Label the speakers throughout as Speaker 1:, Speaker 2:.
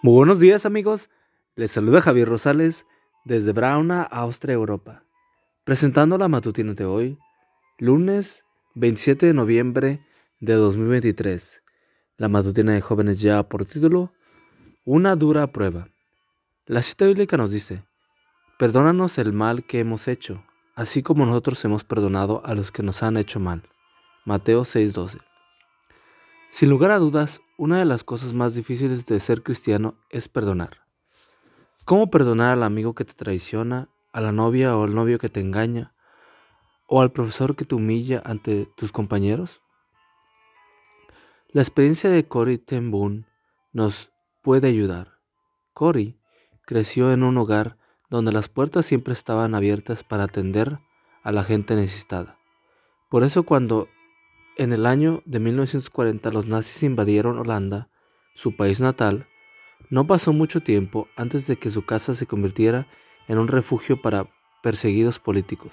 Speaker 1: Muy buenos días amigos, les saluda Javier Rosales desde Brauna, Austria, Europa, presentando la matutina de hoy, lunes 27 de noviembre de 2023. La matutina de jóvenes ya por título, Una dura prueba. La cita bíblica nos dice, Perdónanos el mal que hemos hecho, así como nosotros hemos perdonado a los que nos han hecho mal. Mateo 6:12. Sin lugar a dudas, una de las cosas más difíciles de ser cristiano es perdonar. ¿Cómo perdonar al amigo que te traiciona, a la novia o al novio que te engaña, o al profesor que te humilla ante tus compañeros? La experiencia de Cory Ten Boom nos puede ayudar. Cory creció en un hogar donde las puertas siempre estaban abiertas para atender a la gente necesitada. Por eso cuando en el año de 1940 los nazis invadieron Holanda, su país natal. No pasó mucho tiempo antes de que su casa se convirtiera en un refugio para perseguidos políticos.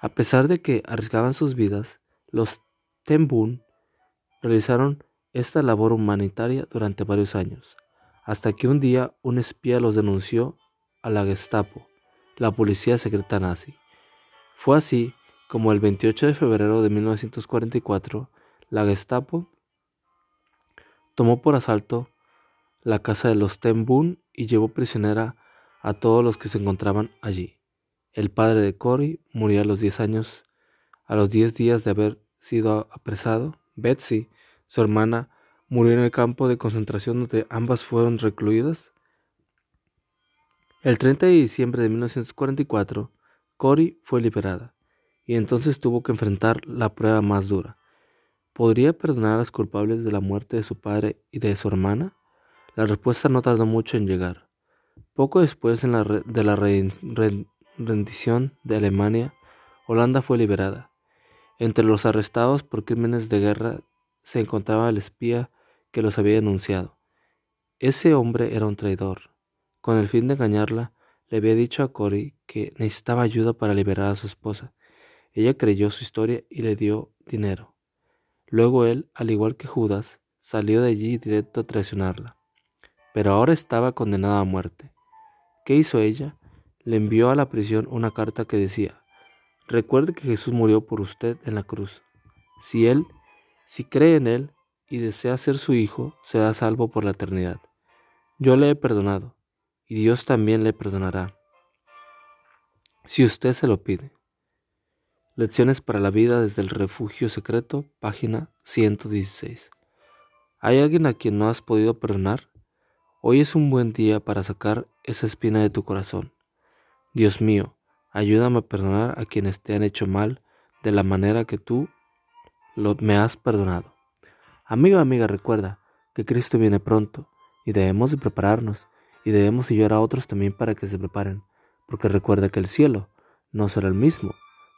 Speaker 1: A pesar de que arriesgaban sus vidas, los Tembun realizaron esta labor humanitaria durante varios años, hasta que un día un espía los denunció a la Gestapo, la policía secreta nazi. Fue así como el 28 de febrero de 1944, la Gestapo tomó por asalto la casa de los Ten y llevó prisionera a todos los que se encontraban allí. El padre de Cory murió a los 10 años, a los 10 días de haber sido apresado. Betsy, su hermana, murió en el campo de concentración donde ambas fueron recluidas. El 30 de diciembre de 1944, Cory fue liberada y entonces tuvo que enfrentar la prueba más dura. ¿Podría perdonar a los culpables de la muerte de su padre y de su hermana? La respuesta no tardó mucho en llegar. Poco después de la rendición de Alemania, Holanda fue liberada. Entre los arrestados por crímenes de guerra se encontraba el espía que los había denunciado. Ese hombre era un traidor. Con el fin de engañarla, le había dicho a Cory que necesitaba ayuda para liberar a su esposa ella creyó su historia y le dio dinero. Luego él, al igual que Judas, salió de allí directo a traicionarla. Pero ahora estaba condenada a muerte. ¿Qué hizo ella? Le envió a la prisión una carta que decía, recuerde que Jesús murió por usted en la cruz. Si él, si cree en él y desea ser su hijo, será salvo por la eternidad. Yo le he perdonado, y Dios también le perdonará, si usted se lo pide. Lecciones para la vida desde el refugio secreto, página 116. ¿Hay alguien a quien no has podido perdonar? Hoy es un buen día para sacar esa espina de tu corazón. Dios mío, ayúdame a perdonar a quienes te han hecho mal de la manera que tú lo, me has perdonado. Amigo amiga, recuerda que Cristo viene pronto y debemos de prepararnos y debemos ayudar a otros también para que se preparen, porque recuerda que el cielo no será el mismo